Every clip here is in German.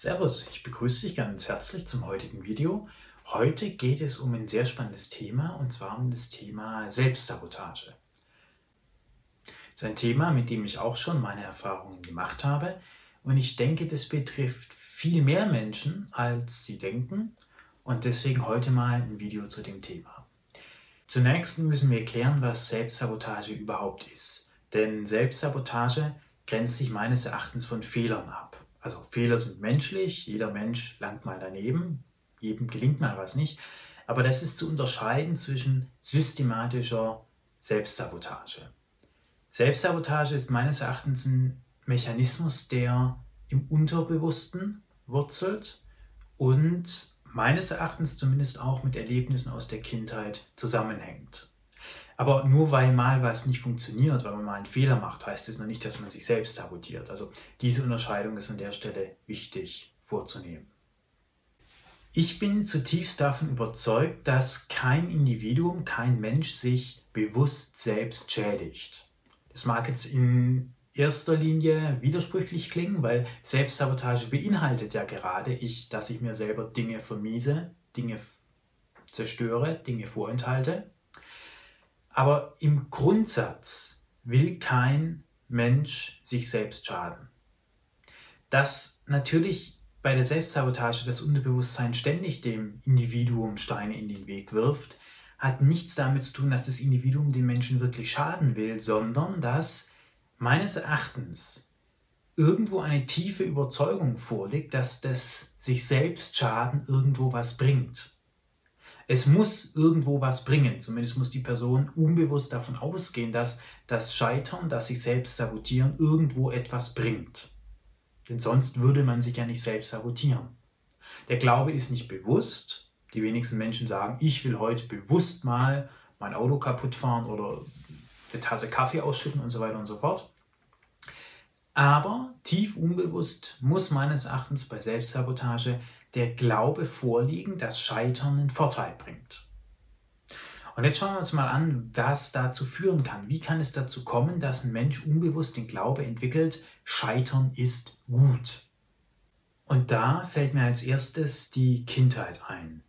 Servus, ich begrüße dich ganz herzlich zum heutigen Video. Heute geht es um ein sehr spannendes Thema und zwar um das Thema Selbstsabotage. Das ist ein Thema, mit dem ich auch schon meine Erfahrungen gemacht habe und ich denke, das betrifft viel mehr Menschen, als sie denken und deswegen heute mal ein Video zu dem Thema. Zunächst müssen wir klären, was Selbstsabotage überhaupt ist. Denn Selbstsabotage grenzt sich meines Erachtens von Fehlern ab. Also Fehler sind menschlich, jeder Mensch langt mal daneben, jedem gelingt mal was nicht. Aber das ist zu unterscheiden zwischen systematischer Selbstsabotage. Selbstsabotage ist meines Erachtens ein Mechanismus, der im Unterbewussten wurzelt und meines Erachtens zumindest auch mit Erlebnissen aus der Kindheit zusammenhängt. Aber nur weil mal was nicht funktioniert, weil man mal einen Fehler macht, heißt es noch nicht, dass man sich selbst sabotiert. Also diese Unterscheidung ist an der Stelle wichtig vorzunehmen. Ich bin zutiefst davon überzeugt, dass kein Individuum, kein Mensch sich bewusst selbst schädigt. Das mag jetzt in erster Linie widersprüchlich klingen, weil Selbstsabotage beinhaltet ja gerade ich, dass ich mir selber Dinge vermiese, Dinge zerstöre, Dinge vorenthalte. Aber im Grundsatz will kein Mensch sich selbst schaden. Dass natürlich bei der Selbstsabotage das Unterbewusstsein ständig dem Individuum Steine in den Weg wirft, hat nichts damit zu tun, dass das Individuum den Menschen wirklich schaden will, sondern dass meines Erachtens irgendwo eine tiefe Überzeugung vorliegt, dass das sich selbst Schaden irgendwo was bringt. Es muss irgendwo was bringen, zumindest muss die Person unbewusst davon ausgehen, dass das Scheitern, das sich selbst sabotieren, irgendwo etwas bringt. Denn sonst würde man sich ja nicht selbst sabotieren. Der Glaube ist nicht bewusst. Die wenigsten Menschen sagen, ich will heute bewusst mal mein Auto kaputt fahren oder eine Tasse Kaffee ausschütten und so weiter und so fort. Aber tief unbewusst muss meines Erachtens bei Selbstsabotage der Glaube vorliegen, dass Scheitern einen Vorteil bringt. Und jetzt schauen wir uns mal an, was dazu führen kann. Wie kann es dazu kommen, dass ein Mensch unbewusst den Glaube entwickelt, Scheitern ist gut? Und da fällt mir als erstes die Kindheit ein.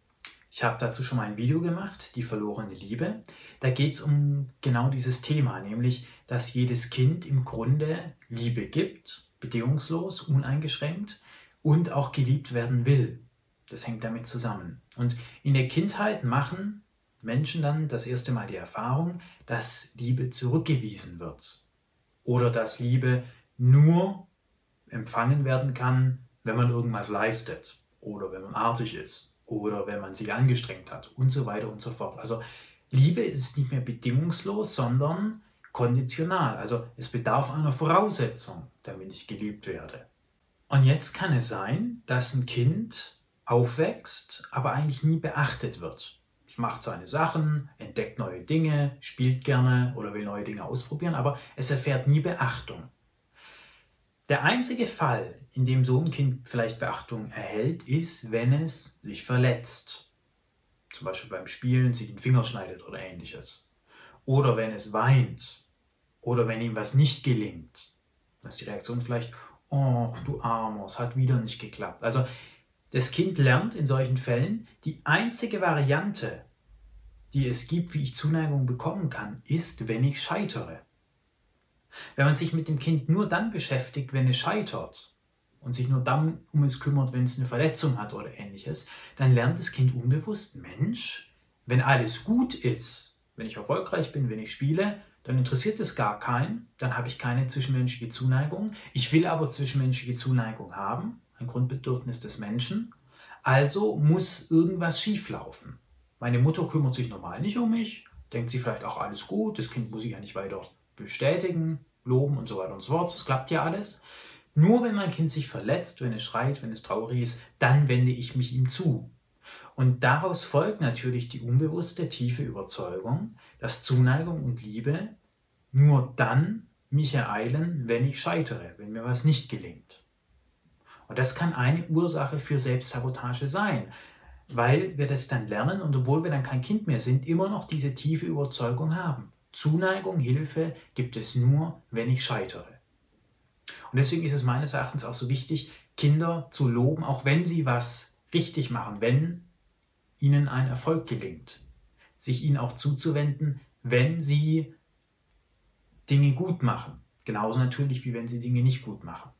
Ich habe dazu schon mal ein Video gemacht, die verlorene Liebe. Da geht es um genau dieses Thema, nämlich, dass jedes Kind im Grunde Liebe gibt, bedingungslos, uneingeschränkt und auch geliebt werden will. Das hängt damit zusammen. Und in der Kindheit machen Menschen dann das erste Mal die Erfahrung, dass Liebe zurückgewiesen wird. Oder dass Liebe nur empfangen werden kann, wenn man irgendwas leistet. Oder wenn man artig ist oder wenn man sich angestrengt hat und so weiter und so fort. Also Liebe ist nicht mehr bedingungslos, sondern konditional. Also es bedarf einer Voraussetzung, damit ich geliebt werde. Und jetzt kann es sein, dass ein Kind aufwächst, aber eigentlich nie beachtet wird. Es macht seine Sachen, entdeckt neue Dinge, spielt gerne oder will neue Dinge ausprobieren, aber es erfährt nie Beachtung. Der einzige Fall, in dem so ein Kind vielleicht Beachtung erhält, ist, wenn es sich verletzt. Zum Beispiel beim Spielen sich den Finger schneidet oder ähnliches. Oder wenn es weint. Oder wenn ihm was nicht gelingt. Dann ist die Reaktion vielleicht, oh, du Armer, es hat wieder nicht geklappt. Also das Kind lernt in solchen Fällen, die einzige Variante, die es gibt, wie ich Zuneigung bekommen kann, ist, wenn ich scheitere. Wenn man sich mit dem Kind nur dann beschäftigt, wenn es scheitert und sich nur dann um es kümmert, wenn es eine Verletzung hat oder ähnliches, dann lernt das Kind unbewusst, Mensch, wenn alles gut ist, wenn ich erfolgreich bin, wenn ich spiele, dann interessiert es gar keinen, dann habe ich keine zwischenmenschliche Zuneigung. Ich will aber zwischenmenschliche Zuneigung haben, ein Grundbedürfnis des Menschen. Also muss irgendwas schieflaufen. Meine Mutter kümmert sich normal nicht um mich, denkt sie vielleicht auch alles gut, das Kind muss ich ja nicht weiter bestätigen, loben und so weiter und so fort. Das klappt ja alles. Nur wenn mein Kind sich verletzt, wenn es schreit, wenn es traurig ist, dann wende ich mich ihm zu. Und daraus folgt natürlich die unbewusste, tiefe Überzeugung, dass Zuneigung und Liebe nur dann mich ereilen, wenn ich scheitere, wenn mir was nicht gelingt. Und das kann eine Ursache für Selbstsabotage sein, weil wir das dann lernen und obwohl wir dann kein Kind mehr sind, immer noch diese tiefe Überzeugung haben. Zuneigung, Hilfe gibt es nur, wenn ich scheitere. Und deswegen ist es meines Erachtens auch so wichtig, Kinder zu loben, auch wenn sie was richtig machen, wenn ihnen ein Erfolg gelingt. Sich ihnen auch zuzuwenden, wenn sie Dinge gut machen. Genauso natürlich, wie wenn sie Dinge nicht gut machen.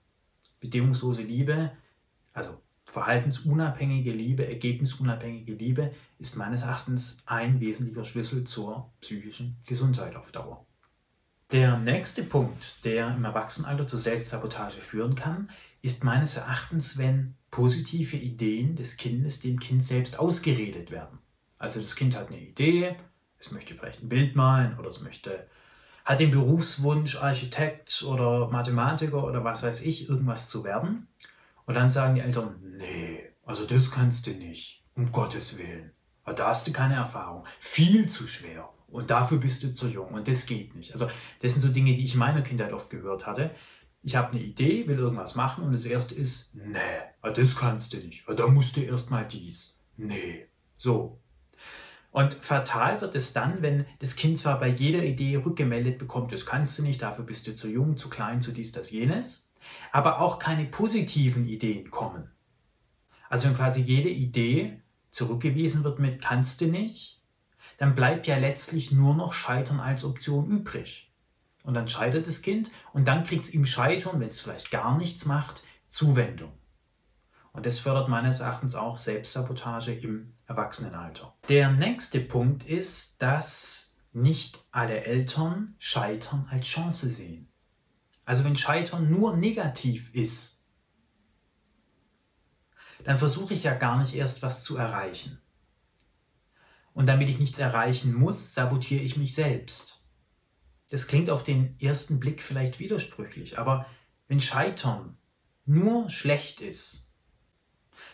Bedingungslose Liebe, also verhaltensunabhängige Liebe, ergebnisunabhängige Liebe, ist meines Erachtens ein wesentlicher Schlüssel zur psychischen Gesundheit auf Dauer. Der nächste Punkt, der im Erwachsenenalter zur Selbstsabotage führen kann, ist meines Erachtens, wenn positive Ideen des Kindes dem Kind selbst ausgeredet werden. Also das Kind hat eine Idee, es möchte vielleicht ein Bild malen oder es möchte hat den Berufswunsch, Architekt oder Mathematiker oder was weiß ich, irgendwas zu werden. Und dann sagen die Eltern, nee, also das kannst du nicht, um Gottes Willen. Da hast du keine Erfahrung, viel zu schwer. Und dafür bist du zu jung und das geht nicht. Also das sind so Dinge, die ich in meiner Kindheit oft gehört hatte. Ich habe eine Idee, will irgendwas machen und das erste ist, nee, das kannst du nicht. Da musst du erst mal dies. Nee. So, und fatal wird es dann, wenn das Kind zwar bei jeder Idee rückgemeldet bekommt, das kannst du nicht, dafür bist du zu jung, zu klein, zu dies, das, jenes, aber auch keine positiven Ideen kommen. Also wenn quasi jede Idee zurückgewiesen wird mit kannst du nicht, dann bleibt ja letztlich nur noch Scheitern als Option übrig. Und dann scheitert das Kind und dann kriegt es im Scheitern, wenn es vielleicht gar nichts macht, Zuwendung. Und das fördert meines Erachtens auch Selbstsabotage im Erwachsenenalter. Der nächste Punkt ist, dass nicht alle Eltern Scheitern als Chance sehen. Also wenn Scheitern nur negativ ist, dann versuche ich ja gar nicht erst was zu erreichen. Und damit ich nichts erreichen muss, sabotiere ich mich selbst. Das klingt auf den ersten Blick vielleicht widersprüchlich, aber wenn Scheitern nur schlecht ist,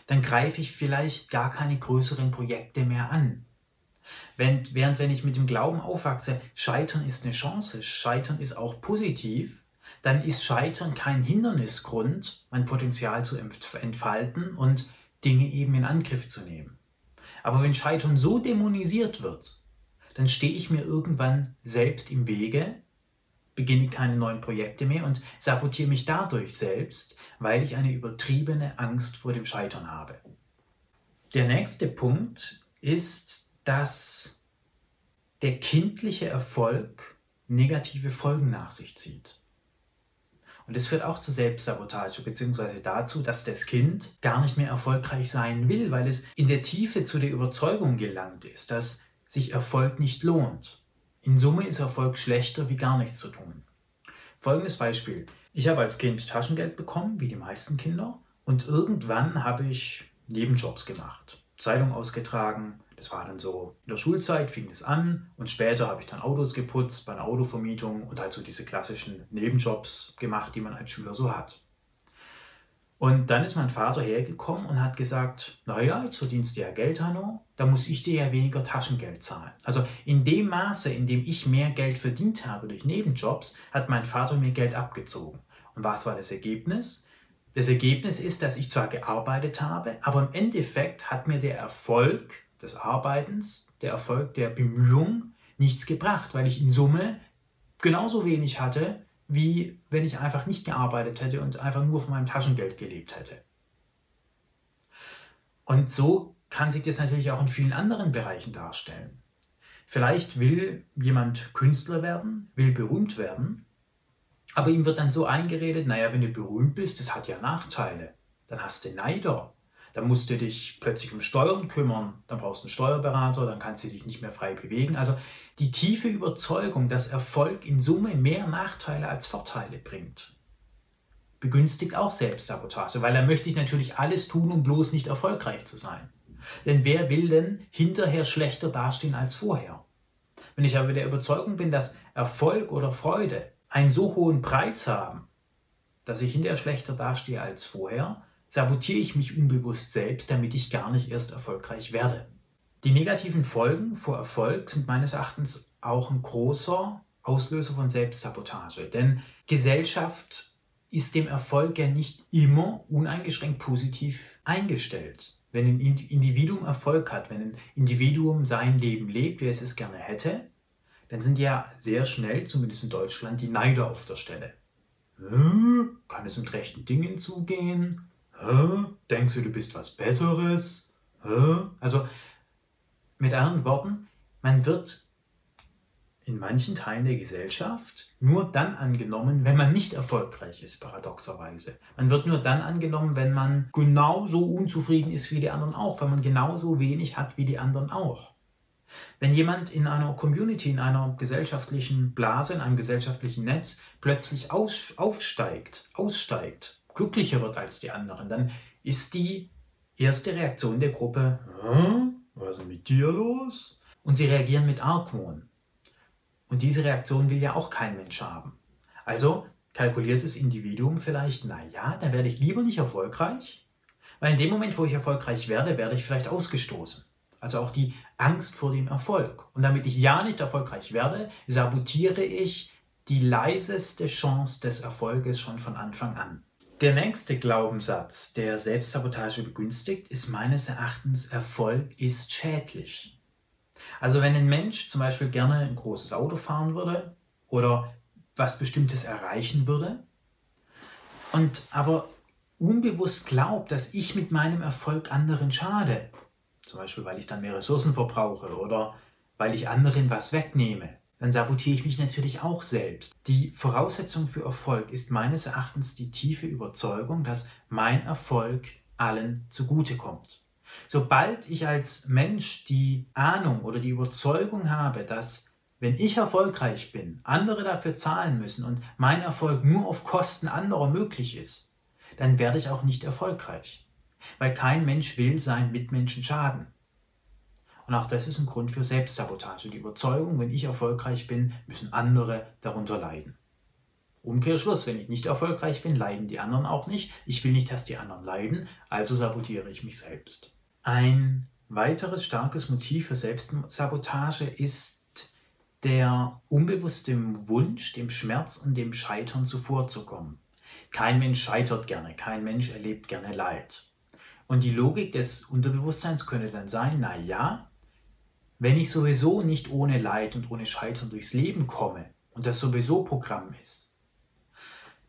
dann greife ich vielleicht gar keine größeren Projekte mehr an. Wenn, während wenn ich mit dem Glauben aufwachse, Scheitern ist eine Chance, Scheitern ist auch positiv, dann ist Scheitern kein Hindernisgrund, mein Potenzial zu entfalten und Dinge eben in Angriff zu nehmen. Aber wenn Scheitern so dämonisiert wird, dann stehe ich mir irgendwann selbst im Wege beginne keine neuen Projekte mehr und sabotiere mich dadurch selbst, weil ich eine übertriebene Angst vor dem Scheitern habe. Der nächste Punkt ist, dass der kindliche Erfolg negative Folgen nach sich zieht. Und es führt auch zur Selbstsabotage, beziehungsweise dazu, dass das Kind gar nicht mehr erfolgreich sein will, weil es in der Tiefe zu der Überzeugung gelangt ist, dass sich Erfolg nicht lohnt. In Summe ist Erfolg schlechter wie gar nichts zu tun. Folgendes Beispiel. Ich habe als Kind Taschengeld bekommen, wie die meisten Kinder, und irgendwann habe ich Nebenjobs gemacht. Zeitung ausgetragen, das war dann so, in der Schulzeit fing es an und später habe ich dann Autos geputzt bei einer Autovermietung und halt so diese klassischen Nebenjobs gemacht, die man als Schüler so hat. Und dann ist mein Vater hergekommen und hat gesagt, naja, jetzt verdienst du ja Geld, Hanno, da muss ich dir ja weniger Taschengeld zahlen. Also in dem Maße, in dem ich mehr Geld verdient habe durch Nebenjobs, hat mein Vater mir Geld abgezogen. Und was war das Ergebnis? Das Ergebnis ist, dass ich zwar gearbeitet habe, aber im Endeffekt hat mir der Erfolg des Arbeitens, der Erfolg der Bemühung nichts gebracht, weil ich in Summe genauso wenig hatte, wie wenn ich einfach nicht gearbeitet hätte und einfach nur von meinem Taschengeld gelebt hätte. Und so kann sich das natürlich auch in vielen anderen Bereichen darstellen. Vielleicht will jemand Künstler werden, will berühmt werden, aber ihm wird dann so eingeredet, naja, wenn du berühmt bist, das hat ja Nachteile. Dann hast du Neider, dann musst du dich plötzlich um Steuern kümmern, dann brauchst du einen Steuerberater, dann kannst du dich nicht mehr frei bewegen. Also die tiefe Überzeugung, dass Erfolg in Summe mehr Nachteile als Vorteile bringt, begünstigt auch Selbstsabotage, weil da möchte ich natürlich alles tun, um bloß nicht erfolgreich zu sein. Denn wer will denn hinterher schlechter dastehen als vorher? Wenn ich aber der Überzeugung bin, dass Erfolg oder Freude einen so hohen Preis haben, dass ich hinterher schlechter dastehe als vorher, sabotiere ich mich unbewusst selbst, damit ich gar nicht erst erfolgreich werde. Die negativen Folgen vor Erfolg sind meines Erachtens auch ein großer Auslöser von Selbstsabotage. Denn Gesellschaft ist dem Erfolg ja nicht immer uneingeschränkt positiv eingestellt. Wenn ein Individuum Erfolg hat, wenn ein Individuum sein Leben lebt, wie es es gerne hätte, dann sind ja sehr schnell, zumindest in Deutschland, die Neider auf der Stelle. Kann es mit rechten Dingen zugehen? Hä? Denkst du, du bist was Besseres? Hä? Also mit anderen Worten, man wird in manchen Teilen der Gesellschaft nur dann angenommen, wenn man nicht erfolgreich ist, paradoxerweise. Man wird nur dann angenommen, wenn man genauso unzufrieden ist wie die anderen auch, wenn man genauso wenig hat wie die anderen auch. Wenn jemand in einer Community, in einer gesellschaftlichen Blase, in einem gesellschaftlichen Netz plötzlich aus, aufsteigt, aussteigt, glücklicher wird als die anderen, dann ist die erste Reaktion der Gruppe, was ist mit dir los? Und sie reagieren mit Argwohn. Und diese Reaktion will ja auch kein Mensch haben. Also kalkuliert das Individuum vielleicht, naja, dann werde ich lieber nicht erfolgreich, weil in dem Moment, wo ich erfolgreich werde, werde ich vielleicht ausgestoßen. Also auch die Angst vor dem Erfolg. Und damit ich ja nicht erfolgreich werde, sabotiere ich die leiseste Chance des Erfolges schon von Anfang an. Der nächste Glaubenssatz, der Selbstsabotage begünstigt, ist meines Erachtens, Erfolg ist schädlich. Also wenn ein Mensch zum Beispiel gerne ein großes Auto fahren würde oder was Bestimmtes erreichen würde und aber unbewusst glaubt, dass ich mit meinem Erfolg anderen schade, zum Beispiel weil ich dann mehr Ressourcen verbrauche oder weil ich anderen was wegnehme, dann sabotiere ich mich natürlich auch selbst. Die Voraussetzung für Erfolg ist meines Erachtens die tiefe Überzeugung, dass mein Erfolg allen zugutekommt. Sobald ich als Mensch die Ahnung oder die Überzeugung habe, dass wenn ich erfolgreich bin, andere dafür zahlen müssen und mein Erfolg nur auf Kosten anderer möglich ist, dann werde ich auch nicht erfolgreich. Weil kein Mensch will seinen Mitmenschen schaden. Und auch das ist ein Grund für Selbstsabotage. Die Überzeugung, wenn ich erfolgreich bin, müssen andere darunter leiden. Umkehrschluss, wenn ich nicht erfolgreich bin, leiden die anderen auch nicht. Ich will nicht, dass die anderen leiden, also sabotiere ich mich selbst. Ein weiteres starkes Motiv für Selbstsabotage ist der unbewusste Wunsch, dem Schmerz und dem Scheitern zuvorzukommen. Kein Mensch scheitert gerne, kein Mensch erlebt gerne Leid. Und die Logik des Unterbewusstseins könnte dann sein, na ja, wenn ich sowieso nicht ohne Leid und ohne Scheitern durchs Leben komme und das sowieso Programm ist,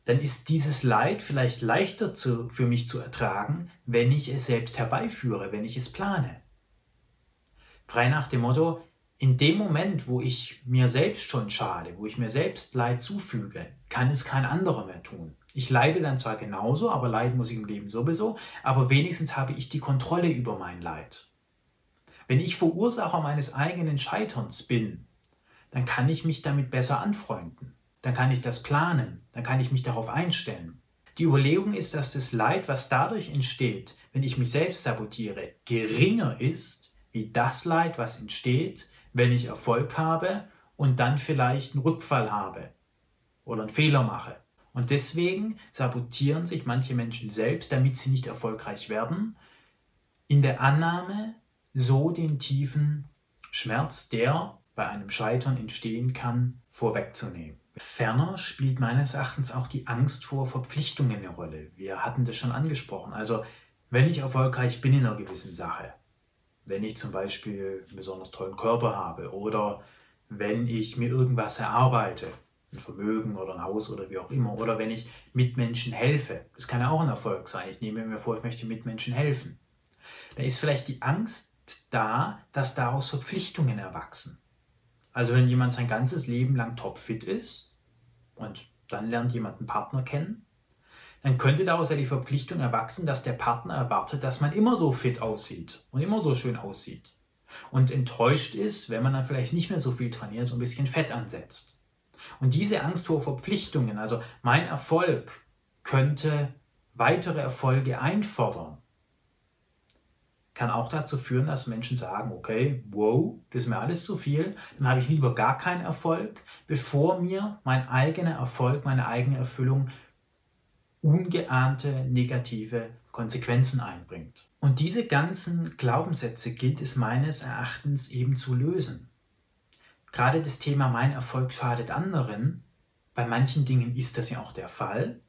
dann ist dieses Leid vielleicht leichter zu, für mich zu ertragen, wenn ich es selbst herbeiführe, wenn ich es plane. Frei nach dem Motto, in dem Moment, wo ich mir selbst schon schade, wo ich mir selbst Leid zufüge, kann es kein anderer mehr tun. Ich leide dann zwar genauso, aber Leid muss ich im Leben sowieso, aber wenigstens habe ich die Kontrolle über mein Leid. Wenn ich Verursacher meines eigenen Scheiterns bin, dann kann ich mich damit besser anfreunden dann kann ich das planen, dann kann ich mich darauf einstellen. Die Überlegung ist, dass das Leid, was dadurch entsteht, wenn ich mich selbst sabotiere, geringer ist wie das Leid, was entsteht, wenn ich Erfolg habe und dann vielleicht einen Rückfall habe oder einen Fehler mache. Und deswegen sabotieren sich manche Menschen selbst, damit sie nicht erfolgreich werden, in der Annahme, so den tiefen Schmerz, der bei einem Scheitern entstehen kann, vorwegzunehmen. Ferner spielt meines Erachtens auch die Angst vor Verpflichtungen eine Rolle. Wir hatten das schon angesprochen. Also wenn ich erfolgreich bin in einer gewissen Sache, wenn ich zum Beispiel einen besonders tollen Körper habe oder wenn ich mir irgendwas erarbeite, ein Vermögen oder ein Haus oder wie auch immer, oder wenn ich Mitmenschen helfe, das kann ja auch ein Erfolg sein. Ich nehme mir vor, ich möchte Mitmenschen helfen. Da ist vielleicht die Angst da, dass daraus Verpflichtungen erwachsen. Also wenn jemand sein ganzes Leben lang topfit ist und dann lernt jemand einen Partner kennen, dann könnte daraus ja die Verpflichtung erwachsen, dass der Partner erwartet, dass man immer so fit aussieht und immer so schön aussieht. Und enttäuscht ist, wenn man dann vielleicht nicht mehr so viel trainiert und ein bisschen Fett ansetzt. Und diese Angst vor Verpflichtungen, also mein Erfolg könnte weitere Erfolge einfordern, kann auch dazu führen, dass Menschen sagen, okay, wow, das ist mir alles zu viel, dann habe ich lieber gar keinen Erfolg, bevor mir mein eigener Erfolg, meine eigene Erfüllung ungeahnte negative Konsequenzen einbringt. Und diese ganzen Glaubenssätze gilt es meines Erachtens eben zu lösen. Gerade das Thema mein Erfolg schadet anderen, bei manchen Dingen ist das ja auch der Fall,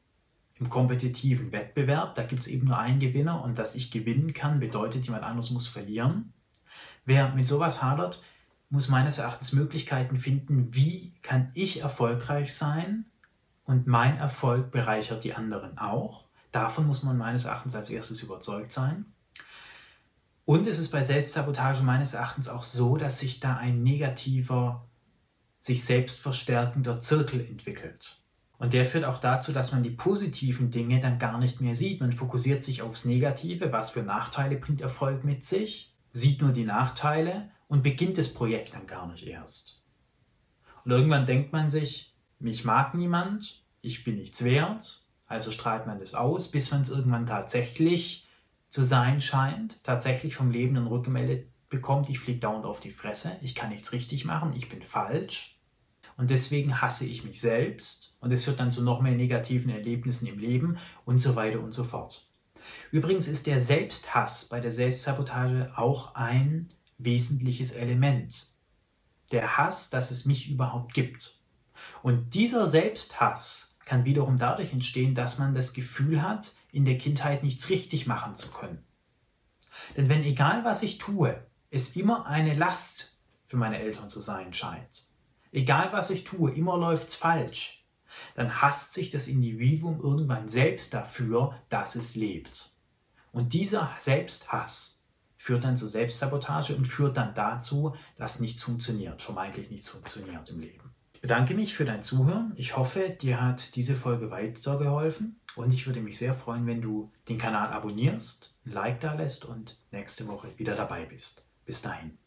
im kompetitiven Wettbewerb, da gibt es eben nur einen Gewinner und dass ich gewinnen kann, bedeutet, jemand anderes muss verlieren. Wer mit sowas hadert, muss meines Erachtens Möglichkeiten finden, wie kann ich erfolgreich sein und mein Erfolg bereichert die anderen auch. Davon muss man meines Erachtens als erstes überzeugt sein. Und es ist bei Selbstsabotage meines Erachtens auch so, dass sich da ein negativer, sich selbst verstärkender Zirkel entwickelt. Und der führt auch dazu, dass man die positiven Dinge dann gar nicht mehr sieht. Man fokussiert sich aufs Negative, was für Nachteile bringt Erfolg mit sich, sieht nur die Nachteile und beginnt das Projekt dann gar nicht erst. Und irgendwann denkt man sich, mich mag niemand, ich bin nichts wert, also strahlt man das aus, bis man es irgendwann tatsächlich zu sein scheint, tatsächlich vom Leben dann rückgemeldet bekommt, ich fliege dauernd auf die Fresse, ich kann nichts richtig machen, ich bin falsch und deswegen hasse ich mich selbst und es führt dann zu noch mehr negativen Erlebnissen im Leben und so weiter und so fort. Übrigens ist der Selbsthass bei der Selbstsabotage auch ein wesentliches Element. Der Hass, dass es mich überhaupt gibt. Und dieser Selbsthass kann wiederum dadurch entstehen, dass man das Gefühl hat, in der Kindheit nichts richtig machen zu können. Denn wenn egal was ich tue, es immer eine Last für meine Eltern zu sein scheint, egal was ich tue, immer läuft's falsch, dann hasst sich das Individuum irgendwann selbst dafür, dass es lebt. Und dieser Selbsthass führt dann zur Selbstsabotage und führt dann dazu, dass nichts funktioniert, vermeintlich nichts funktioniert im Leben. Ich bedanke mich für dein Zuhören. Ich hoffe, dir hat diese Folge weitergeholfen und ich würde mich sehr freuen, wenn du den Kanal abonnierst, ein Like da lässt und nächste Woche wieder dabei bist. Bis dahin.